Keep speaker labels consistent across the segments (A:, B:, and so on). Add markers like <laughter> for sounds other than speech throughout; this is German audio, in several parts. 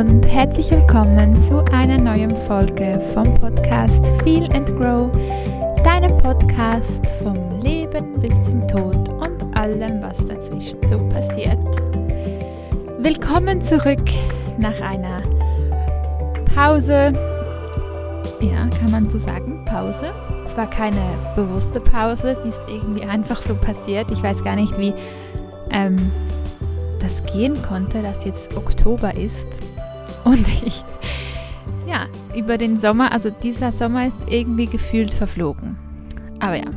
A: Und herzlich willkommen zu einer neuen Folge vom Podcast Feel and Grow, deinem Podcast vom Leben bis zum Tod und allem, was dazwischen so passiert. Willkommen zurück nach einer Pause. Ja, kann man so sagen, Pause. Es war keine bewusste Pause, die ist irgendwie einfach so passiert. Ich weiß gar nicht, wie ähm, das gehen konnte, dass jetzt Oktober ist und ich, ja, über den Sommer, also dieser Sommer ist irgendwie gefühlt verflogen. Aber ja,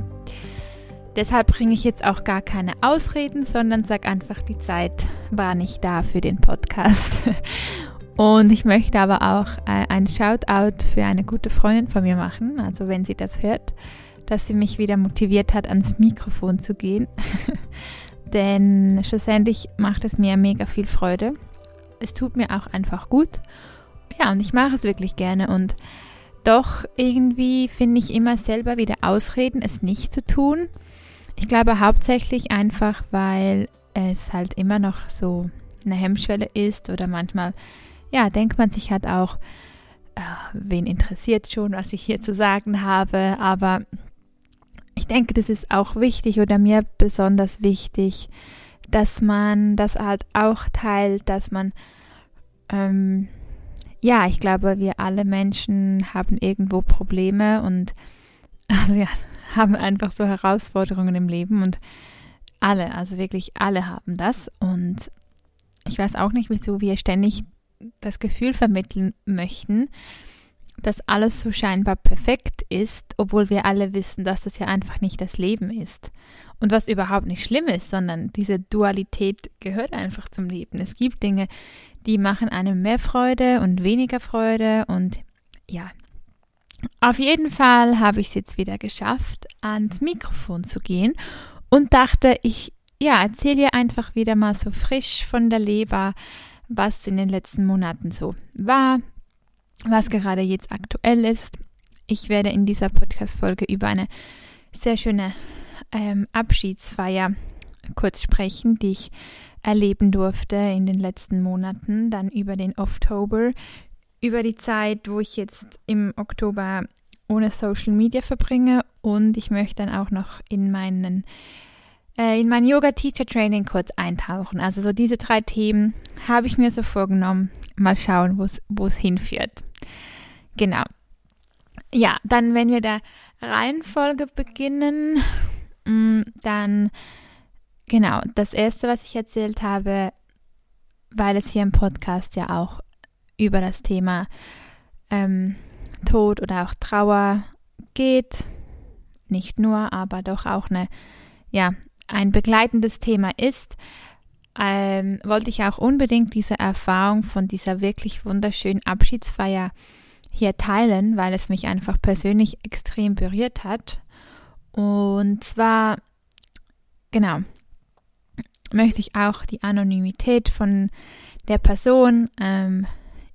A: deshalb bringe ich jetzt auch gar keine Ausreden, sondern sage einfach, die Zeit war nicht da für den Podcast. <laughs> Und ich möchte aber auch äh, ein Shoutout für eine gute Freundin von mir machen, also wenn sie das hört, dass sie mich wieder motiviert hat, ans Mikrofon zu gehen. <laughs> denn schlussendlich macht es mir mega viel Freude. Es tut mir auch einfach gut. Ja, und ich mache es wirklich gerne und doch irgendwie finde ich immer selber wieder Ausreden, es nicht zu tun. Ich glaube hauptsächlich einfach, weil es halt immer noch so eine Hemmschwelle ist oder manchmal, ja, denkt man sich halt auch, äh, wen interessiert schon, was ich hier zu sagen habe, aber ich denke, das ist auch wichtig oder mir besonders wichtig, dass man das halt auch teilt, dass man, ähm, ja, ich glaube, wir alle Menschen haben irgendwo Probleme und <laughs> also ja, haben einfach so Herausforderungen im Leben und alle, also wirklich alle haben das und ich weiß auch nicht, wieso wir ständig das Gefühl vermitteln möchten, dass alles so scheinbar perfekt ist, obwohl wir alle wissen, dass das ja einfach nicht das Leben ist. Und was überhaupt nicht schlimm ist, sondern diese Dualität gehört einfach zum Leben. Es gibt Dinge, die machen einem mehr Freude und weniger Freude und ja. Auf jeden Fall habe ich es jetzt wieder geschafft, ans Mikrofon zu gehen und dachte, ich ja, erzähle einfach wieder mal so frisch von der Leber, was in den letzten Monaten so war, was gerade jetzt aktuell ist. Ich werde in dieser Podcast-Folge über eine sehr schöne ähm, Abschiedsfeier kurz sprechen, die ich erleben durfte in den letzten Monaten, dann über den Oktober, über die Zeit, wo ich jetzt im Oktober ohne Social Media verbringe und ich möchte dann auch noch in meinen äh, in mein Yoga Teacher Training kurz eintauchen. Also so diese drei Themen habe ich mir so vorgenommen. Mal schauen, wo es hinführt. Genau. Ja, dann, wenn wir der Reihenfolge beginnen, <laughs> mm, dann, genau, das erste, was ich erzählt habe, weil es hier im Podcast ja auch über das Thema ähm, Tod oder auch Trauer geht, nicht nur, aber doch auch eine, ja, ein begleitendes Thema ist, ähm, wollte ich auch unbedingt diese Erfahrung von dieser wirklich wunderschönen Abschiedsfeier hier teilen, weil es mich einfach persönlich extrem berührt hat. Und zwar, genau, möchte ich auch die Anonymität von der Person ähm,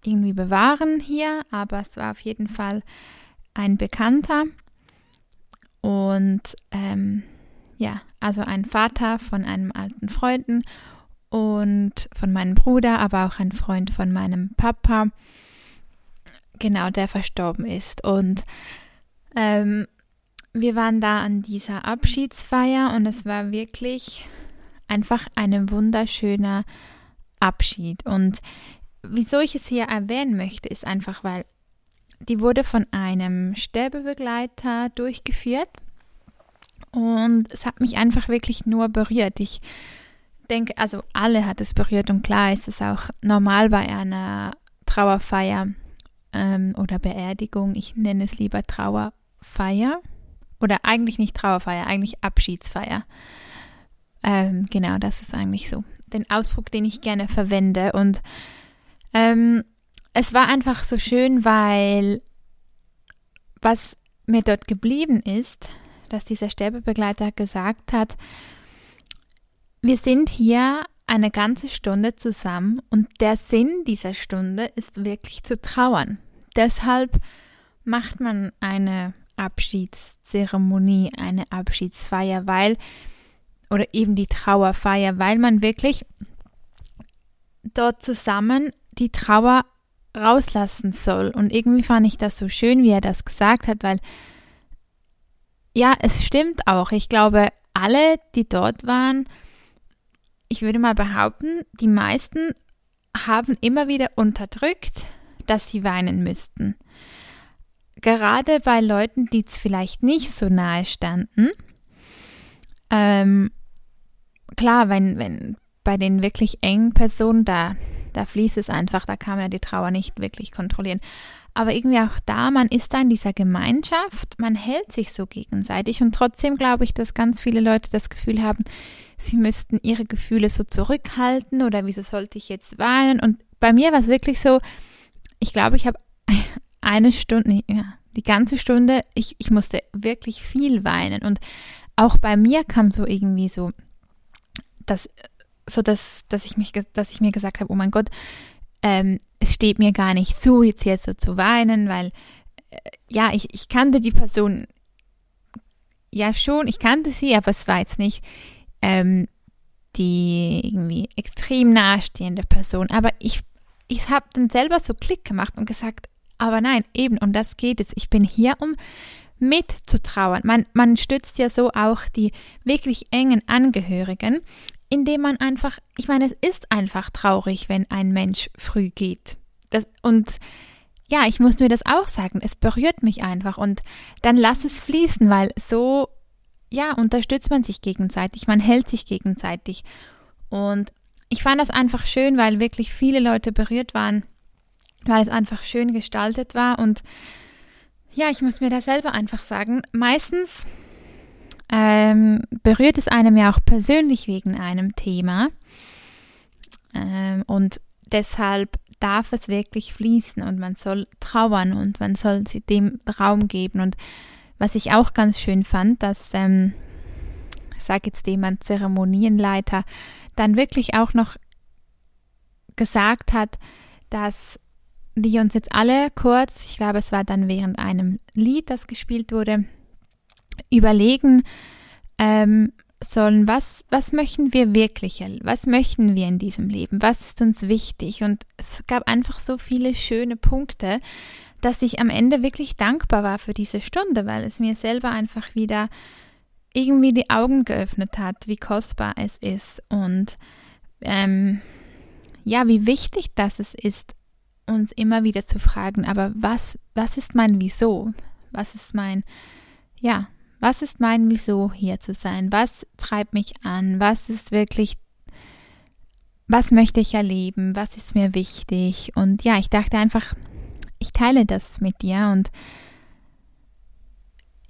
A: irgendwie bewahren hier, aber es war auf jeden Fall ein Bekannter und ähm, ja, also ein Vater von einem alten Freunden und von meinem Bruder, aber auch ein Freund von meinem Papa genau, der verstorben ist. Und ähm, wir waren da an dieser Abschiedsfeier und es war wirklich einfach ein wunderschöner Abschied. Und wieso ich es hier erwähnen möchte, ist einfach, weil die wurde von einem Sterbebegleiter durchgeführt und es hat mich einfach wirklich nur berührt. Ich denke, also alle hat es berührt und klar ist es auch normal bei einer Trauerfeier, ähm, oder Beerdigung. Ich nenne es lieber Trauerfeier. Oder eigentlich nicht Trauerfeier, eigentlich Abschiedsfeier. Ähm, genau, das ist eigentlich so den Ausdruck, den ich gerne verwende. Und ähm, es war einfach so schön, weil was mir dort geblieben ist, dass dieser Sterbebegleiter gesagt hat, wir sind hier eine ganze Stunde zusammen und der Sinn dieser Stunde ist wirklich zu trauern. Deshalb macht man eine Abschiedszeremonie, eine Abschiedsfeier, weil, oder eben die Trauerfeier, weil man wirklich dort zusammen die Trauer rauslassen soll. Und irgendwie fand ich das so schön, wie er das gesagt hat, weil ja, es stimmt auch. Ich glaube, alle, die dort waren, ich würde mal behaupten, die meisten haben immer wieder unterdrückt, dass sie weinen müssten. Gerade bei Leuten, die es vielleicht nicht so nahe standen. Ähm, klar, wenn, wenn bei den wirklich engen Personen, da, da fließt es einfach, da kann man ja die Trauer nicht wirklich kontrollieren. Aber irgendwie auch da, man ist da in dieser Gemeinschaft, man hält sich so gegenseitig und trotzdem glaube ich, dass ganz viele Leute das Gefühl haben, sie müssten ihre Gefühle so zurückhalten oder wieso sollte ich jetzt weinen? Und bei mir war es wirklich so, ich glaube, ich habe <laughs> eine Stunde, ja, die ganze Stunde, ich, ich musste wirklich viel weinen und auch bei mir kam so irgendwie so, dass, so dass, dass ich mich, dass ich mir gesagt habe, oh mein Gott, ähm, es steht mir gar nicht zu, jetzt jetzt so zu weinen, weil äh, ja, ich, ich kannte die Person ja schon, ich kannte sie, aber es war jetzt nicht ähm, die irgendwie extrem nahestehende Person. Aber ich, ich habe dann selber so Klick gemacht und gesagt, aber nein, eben, um das geht es. Ich bin hier, um mitzutrauern. Man, man stützt ja so auch die wirklich engen Angehörigen, indem man einfach, ich meine, es ist einfach traurig, wenn ein Mensch früh geht. Das, und ja, ich muss mir das auch sagen, es berührt mich einfach und dann lass es fließen, weil so, ja, unterstützt man sich gegenseitig, man hält sich gegenseitig. Und ich fand das einfach schön, weil wirklich viele Leute berührt waren, weil es einfach schön gestaltet war und ja, ich muss mir da selber einfach sagen, meistens ähm, berührt es einem ja auch persönlich wegen einem Thema. Ähm, und deshalb darf es wirklich fließen und man soll trauern und man soll dem Raum geben. Und was ich auch ganz schön fand, dass, ähm, sage jetzt jemand Zeremonienleiter, dann wirklich auch noch gesagt hat, dass wir uns jetzt alle kurz, ich glaube, es war dann während einem Lied, das gespielt wurde, überlegen ähm, sollen, was, was möchten wir wirklich, was möchten wir in diesem Leben, was ist uns wichtig. Und es gab einfach so viele schöne Punkte, dass ich am Ende wirklich dankbar war für diese Stunde, weil es mir selber einfach wieder irgendwie die Augen geöffnet hat, wie kostbar es ist und ähm, ja, wie wichtig das es ist, uns immer wieder zu fragen, aber was, was ist mein Wieso? Was ist mein, ja, was ist mein Wieso hier zu sein? Was treibt mich an? Was ist wirklich, was möchte ich erleben? Was ist mir wichtig? Und ja, ich dachte einfach, ich teile das mit dir und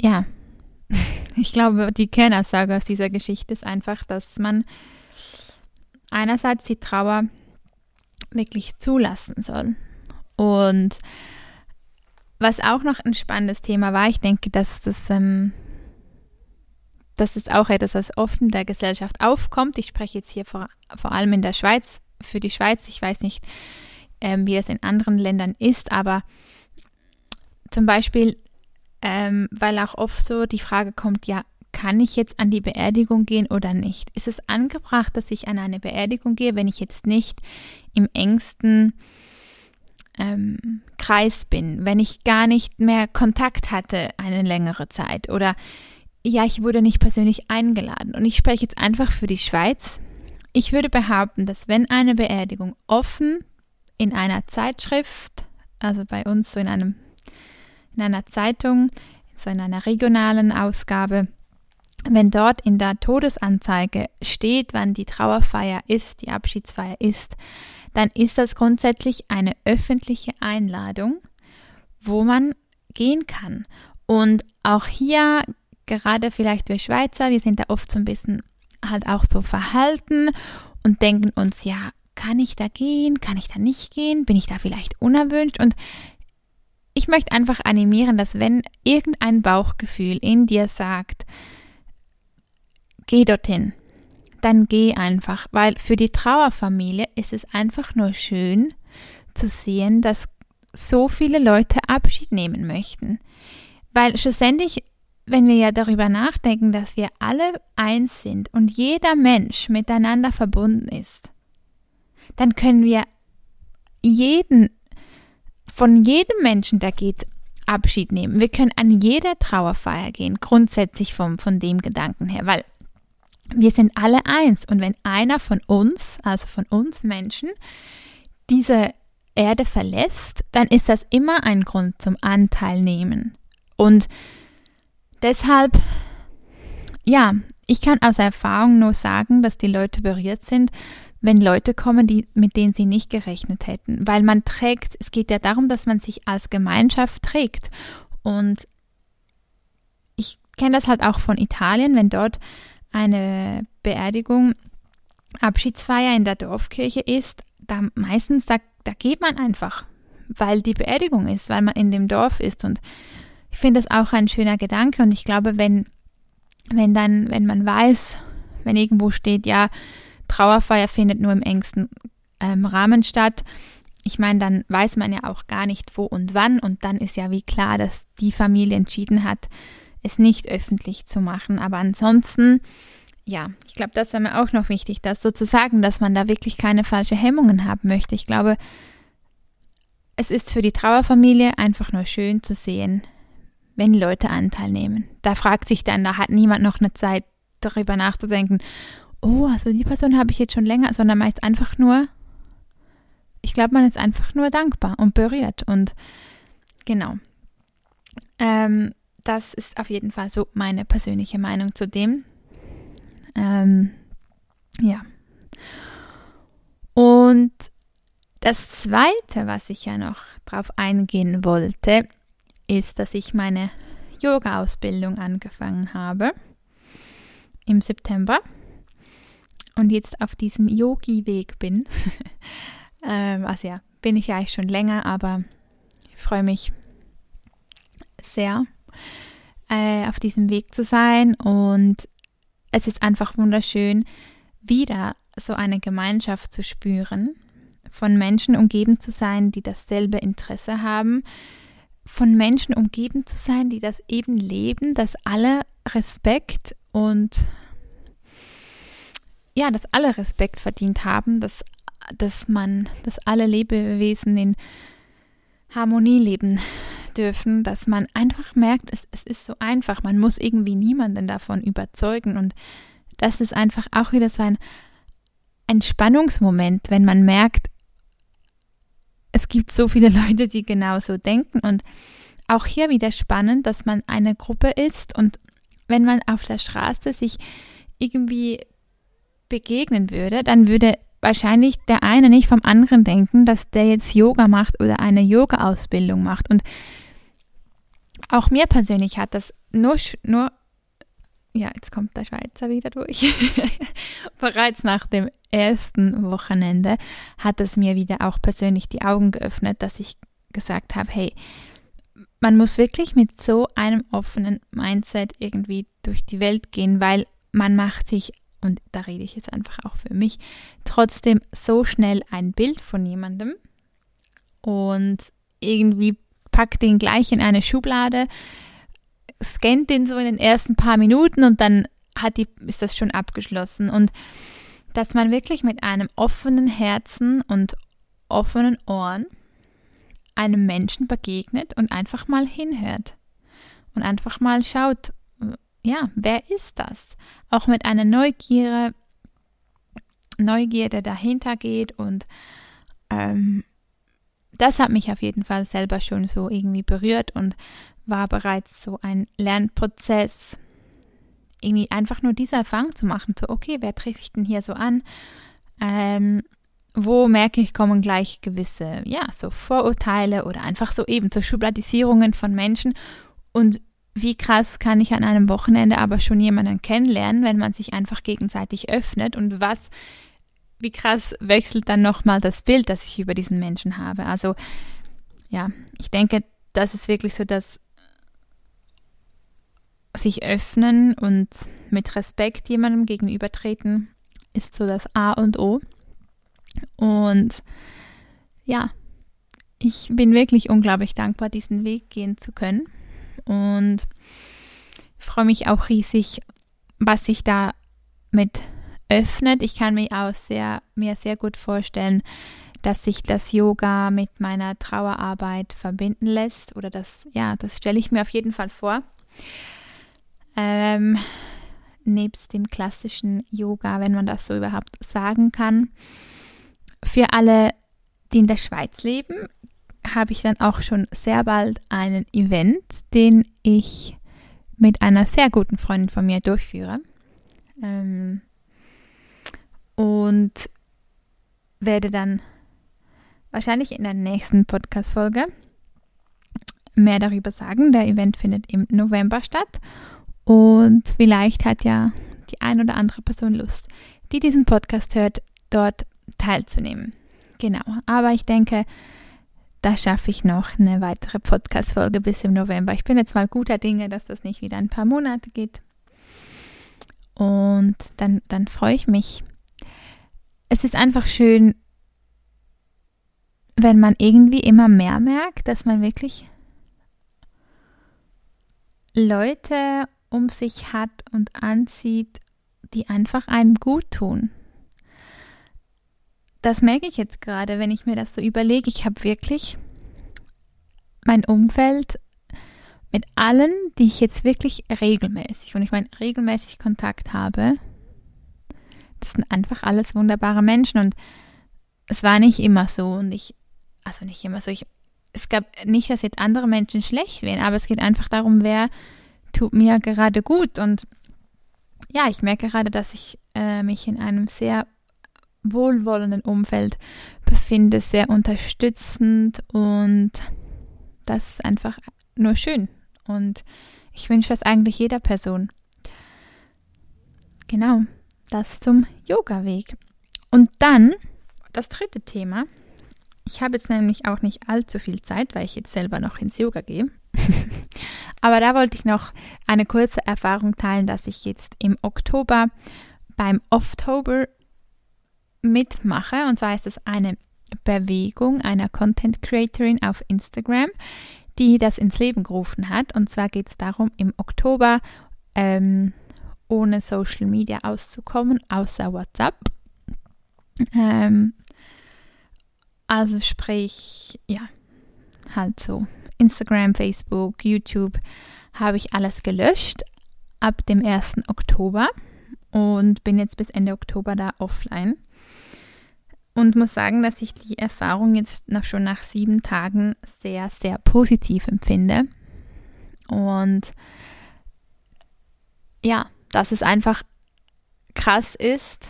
A: ja, <laughs> ich glaube, die Kernaussage aus dieser Geschichte ist einfach, dass man einerseits die Trauer wirklich zulassen soll. Und was auch noch ein spannendes Thema war, ich denke, dass das ähm, das ist auch etwas, was oft in der Gesellschaft aufkommt. Ich spreche jetzt hier vor, vor allem in der Schweiz, für die Schweiz. Ich weiß nicht, ähm, wie das in anderen Ländern ist, aber zum Beispiel, ähm, weil auch oft so die Frage kommt, ja, kann ich jetzt an die Beerdigung gehen oder nicht? Ist es angebracht, dass ich an eine Beerdigung gehe, wenn ich jetzt nicht im engsten ähm, Kreis bin, wenn ich gar nicht mehr Kontakt hatte eine längere Zeit oder ja, ich wurde nicht persönlich eingeladen und ich spreche jetzt einfach für die Schweiz. Ich würde behaupten, dass wenn eine Beerdigung offen in einer Zeitschrift, also bei uns so in einem in einer Zeitung, so in einer regionalen Ausgabe, wenn dort in der Todesanzeige steht, wann die Trauerfeier ist, die Abschiedsfeier ist, dann ist das grundsätzlich eine öffentliche Einladung, wo man gehen kann. Und auch hier gerade vielleicht wir Schweizer, wir sind da oft so ein bisschen halt auch so verhalten und denken uns, ja, kann ich da gehen, kann ich da nicht gehen, bin ich da vielleicht unerwünscht und ich möchte einfach animieren, dass wenn irgendein Bauchgefühl in dir sagt, geh dorthin, dann geh einfach, weil für die Trauerfamilie ist es einfach nur schön zu sehen, dass so viele Leute Abschied nehmen möchten. Weil schlussendlich wenn wir ja darüber nachdenken, dass wir alle eins sind und jeder Mensch miteinander verbunden ist, dann können wir jeden, von jedem Menschen, der geht, Abschied nehmen. Wir können an jede Trauerfeier gehen, grundsätzlich vom, von dem Gedanken her, weil wir sind alle eins. Und wenn einer von uns, also von uns Menschen, diese Erde verlässt, dann ist das immer ein Grund zum Anteil nehmen. Und deshalb, ja, ich kann aus Erfahrung nur sagen, dass die Leute berührt sind, wenn Leute kommen, die, mit denen sie nicht gerechnet hätten. Weil man trägt, es geht ja darum, dass man sich als Gemeinschaft trägt. Und ich kenne das halt auch von Italien, wenn dort eine Beerdigung, Abschiedsfeier in der Dorfkirche ist, da meistens, da, da geht man einfach, weil die Beerdigung ist, weil man in dem Dorf ist. Und ich finde das auch ein schöner Gedanke. Und ich glaube, wenn, wenn dann, wenn man weiß, wenn irgendwo steht, ja, Trauerfeier findet nur im engsten ähm, Rahmen statt, ich meine, dann weiß man ja auch gar nicht wo und wann und dann ist ja wie klar, dass die Familie entschieden hat, es nicht öffentlich zu machen. Aber ansonsten, ja, ich glaube, das wäre mir auch noch wichtig, das sozusagen, dass man da wirklich keine falsche Hemmungen haben möchte. Ich glaube, es ist für die Trauerfamilie einfach nur schön zu sehen, wenn Leute Anteil nehmen. Da fragt sich dann, da hat niemand noch eine Zeit, darüber nachzudenken, oh, also die Person habe ich jetzt schon länger, sondern meist einfach nur, ich glaube, man ist einfach nur dankbar und berührt. Und genau. Ähm, das ist auf jeden Fall so meine persönliche Meinung zu dem. Ähm, ja. Und das Zweite, was ich ja noch drauf eingehen wollte, ist, dass ich meine Yoga-Ausbildung angefangen habe im September und jetzt auf diesem Yogi-Weg bin. <laughs> ähm, also ja, bin ich ja eigentlich schon länger, aber ich freue mich sehr äh, auf diesem Weg zu sein und es ist einfach wunderschön, wieder so eine Gemeinschaft zu spüren, von Menschen umgeben zu sein, die dasselbe Interesse haben, von Menschen umgeben zu sein, die das eben leben, dass alle Respekt und ja, dass alle Respekt verdient haben, dass, dass man, dass alle Lebewesen in Harmonie leben dürfen, dass man einfach merkt, es, es ist so einfach, man muss irgendwie niemanden davon überzeugen. Und das ist einfach auch wieder so ein Entspannungsmoment, wenn man merkt, es gibt so viele <laughs> Leute, die genauso denken. Und auch hier wieder spannend, dass man eine Gruppe ist. Und wenn man auf der Straße sich irgendwie begegnen würde, dann würde wahrscheinlich der eine nicht vom anderen denken, dass der jetzt Yoga macht oder eine Yoga-Ausbildung macht. Und auch mir persönlich hat das nur, nur ja, jetzt kommt der Schweizer wieder durch. <laughs> Bereits nach dem ersten Wochenende hat es mir wieder auch persönlich die Augen geöffnet, dass ich gesagt habe, hey, man muss wirklich mit so einem offenen Mindset irgendwie durch die Welt gehen, weil man macht sich und da rede ich jetzt einfach auch für mich, trotzdem so schnell ein Bild von jemandem und irgendwie packt den gleich in eine Schublade, scannt den so in den ersten paar Minuten und dann hat die, ist das schon abgeschlossen. Und dass man wirklich mit einem offenen Herzen und offenen Ohren einem Menschen begegnet und einfach mal hinhört und einfach mal schaut, ja, wer ist das? Auch mit einer Neugierde, Neugierde dahinter geht und ähm, das hat mich auf jeden Fall selber schon so irgendwie berührt und war bereits so ein Lernprozess, irgendwie einfach nur diese Erfahrung zu machen, so okay, wer treffe ich denn hier so an? Ähm, wo merke ich, kommen gleich gewisse, ja, so Vorurteile oder einfach so eben so Schubladisierungen von Menschen und wie krass kann ich an einem Wochenende aber schon jemanden kennenlernen, wenn man sich einfach gegenseitig öffnet und was, wie krass wechselt dann nochmal das Bild, das ich über diesen Menschen habe. Also ja, ich denke, das ist wirklich so, dass sich öffnen und mit Respekt jemandem gegenübertreten ist so das A und O. Und ja, ich bin wirklich unglaublich dankbar, diesen Weg gehen zu können und freue mich auch riesig, was sich da mit öffnet. Ich kann mir auch sehr, mir sehr gut vorstellen, dass sich das Yoga mit meiner Trauerarbeit verbinden lässt. Oder das, ja, das stelle ich mir auf jeden Fall vor. Ähm, nebst dem klassischen Yoga, wenn man das so überhaupt sagen kann. Für alle, die in der Schweiz leben, habe ich dann auch schon sehr bald einen Event, den ich mit einer sehr guten Freundin von mir durchführe. Ähm, und werde dann wahrscheinlich in der nächsten Podcast-Folge mehr darüber sagen. Der Event findet im November statt und vielleicht hat ja die ein oder andere Person Lust, die diesen Podcast hört, dort teilzunehmen. Genau, aber ich denke, da schaffe ich noch eine weitere Podcast-Folge bis im November. Ich bin jetzt mal guter Dinge, dass das nicht wieder ein paar Monate geht. Und dann, dann freue ich mich. Es ist einfach schön, wenn man irgendwie immer mehr merkt, dass man wirklich Leute um sich hat und anzieht, die einfach einem gut tun das merke ich jetzt gerade, wenn ich mir das so überlege. Ich habe wirklich mein Umfeld mit allen, die ich jetzt wirklich regelmäßig, und ich meine regelmäßig Kontakt habe, das sind einfach alles wunderbare Menschen und es war nicht immer so und ich, also nicht immer so, ich, es gab nicht, dass jetzt andere Menschen schlecht wären, aber es geht einfach darum, wer tut mir gerade gut und ja, ich merke gerade, dass ich äh, mich in einem sehr wohlwollenden Umfeld befinde, sehr unterstützend und das ist einfach nur schön. Und ich wünsche das eigentlich jeder Person. Genau, das zum Yoga-Weg. Und dann das dritte Thema. Ich habe jetzt nämlich auch nicht allzu viel Zeit, weil ich jetzt selber noch ins Yoga gehe. <laughs> Aber da wollte ich noch eine kurze Erfahrung teilen, dass ich jetzt im Oktober beim Offtober mitmache. Und zwar ist es eine Bewegung einer Content Creatorin auf Instagram, die das ins Leben gerufen hat. Und zwar geht es darum, im Oktober ähm, ohne Social Media auszukommen, außer WhatsApp. Ähm, also sprich, ja, halt so Instagram, Facebook, YouTube habe ich alles gelöscht ab dem 1. Oktober und bin jetzt bis Ende Oktober da offline und muss sagen, dass ich die Erfahrung jetzt noch schon nach sieben Tagen sehr, sehr positiv empfinde. Und ja, dass es einfach krass ist,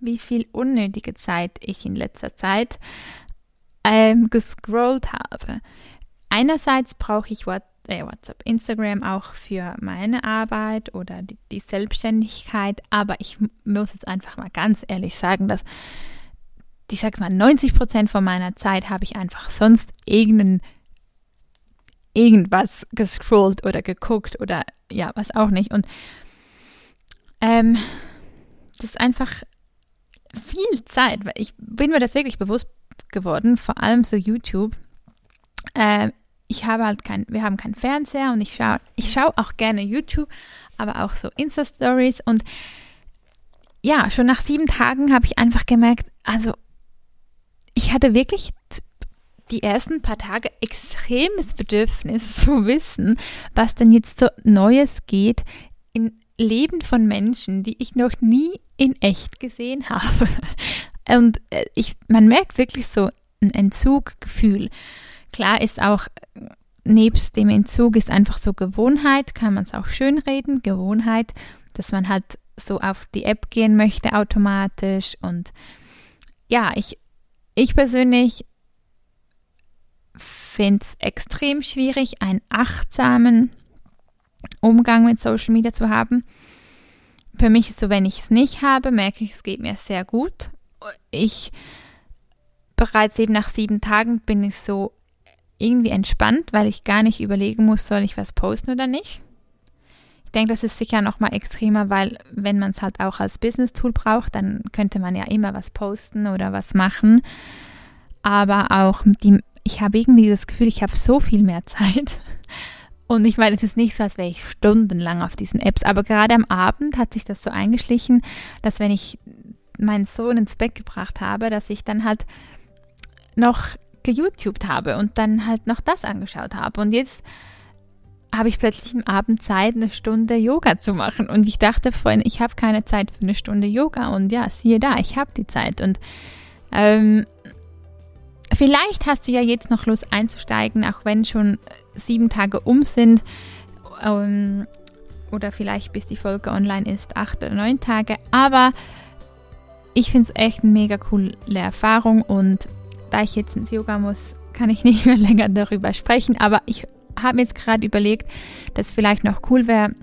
A: wie viel unnötige Zeit ich in letzter Zeit ähm, gescrollt habe. Einerseits brauche ich äh, WhatsApp, Instagram auch für meine Arbeit oder die, die Selbstständigkeit, aber ich muss jetzt einfach mal ganz ehrlich sagen, dass ich sag's mal, 90 Prozent von meiner Zeit habe ich einfach sonst irgendein, irgendwas gescrollt oder geguckt oder ja, was auch nicht. Und ähm, das ist einfach viel Zeit, weil ich bin mir das wirklich bewusst geworden, vor allem so YouTube. Äh, ich habe halt kein, wir haben keinen Fernseher und ich schaue, ich schaue auch gerne YouTube, aber auch so Insta-Stories und ja, schon nach sieben Tagen habe ich einfach gemerkt, also ich hatte wirklich die ersten paar Tage extremes Bedürfnis <laughs> zu wissen, was denn jetzt so Neues geht im Leben von Menschen, die ich noch nie in echt gesehen habe. <laughs> Und äh, ich, man merkt wirklich so ein Entzuggefühl. Klar ist auch, nebst dem Entzug ist einfach so Gewohnheit, kann man es auch schön reden, Gewohnheit, dass man halt so auf die App gehen möchte automatisch und ja, ich ich persönlich finde es extrem schwierig, einen achtsamen Umgang mit Social Media zu haben. Für mich ist so, wenn ich es nicht habe, merke ich, es geht mir sehr gut. Ich bereits eben nach sieben Tagen bin ich so irgendwie entspannt, weil ich gar nicht überlegen muss, soll ich was posten oder nicht. Ich denke, das ist sicher noch mal extremer, weil wenn man es halt auch als Business-Tool braucht, dann könnte man ja immer was posten oder was machen. Aber auch die, ich habe irgendwie das Gefühl, ich habe so viel mehr <laughs> Zeit. Und ich meine, es ist nicht so, als wäre ich stundenlang auf diesen Apps. Aber gerade am Abend hat sich das so eingeschlichen, dass wenn ich meinen Sohn ins Bett gebracht habe, dass ich dann halt noch geYouTubed habe und dann halt noch das angeschaut habe. Und jetzt habe ich plötzlich am Abend Zeit, eine Stunde Yoga zu machen. Und ich dachte vorhin, ich habe keine Zeit für eine Stunde Yoga. Und ja, siehe da, ich habe die Zeit. Und ähm, vielleicht hast du ja jetzt noch Lust einzusteigen, auch wenn schon sieben Tage um sind. Ähm, oder vielleicht bis die Folge online ist, acht oder neun Tage. Aber ich finde es echt eine mega coole Erfahrung. Und da ich jetzt ins Yoga muss, kann ich nicht <laughs> mehr länger darüber sprechen. Aber ich habe mir jetzt gerade überlegt, dass vielleicht noch cool wäre,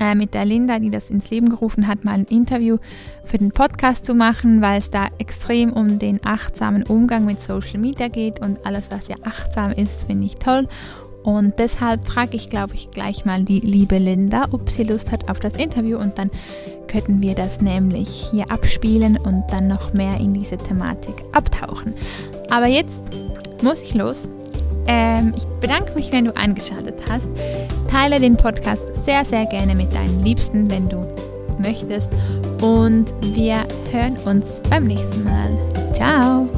A: äh, mit der Linda, die das ins Leben gerufen hat, mal ein Interview für den Podcast zu machen, weil es da extrem um den achtsamen Umgang mit Social Media geht und alles, was ja achtsam ist, finde ich toll. Und deshalb frage ich, glaube ich, gleich mal die liebe Linda, ob sie Lust hat auf das Interview und dann könnten wir das nämlich hier abspielen und dann noch mehr in diese Thematik abtauchen. Aber jetzt muss ich los. Ähm, ich bedanke mich, wenn du eingeschaltet hast. Teile den Podcast sehr, sehr gerne mit deinen Liebsten, wenn du möchtest. Und wir hören uns beim nächsten Mal. Ciao!